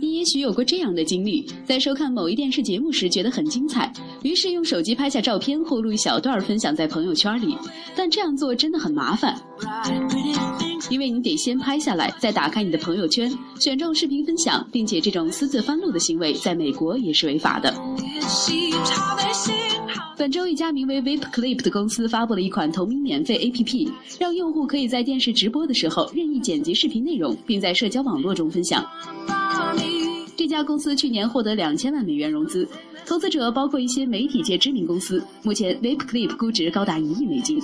你也许有过这样的经历：在收看某一电视节目时觉得很精彩，于是用手机拍下照片或录一小段分享在朋友圈里。但这样做真的很麻烦，因为你得先拍下来，再打开你的朋友圈，选中视频分享，并且这种私自翻录的行为在美国也是违法的。本周，一家名为 Vip Clip 的公司发布了一款同名免费 APP，让用户可以在电视直播的时候任意剪辑视频内容，并在社交网络中分享。这家公司去年获得两千万美元融资，投资者包括一些媒体界知名公司。目前，Vip Clip 估值高达一亿美金。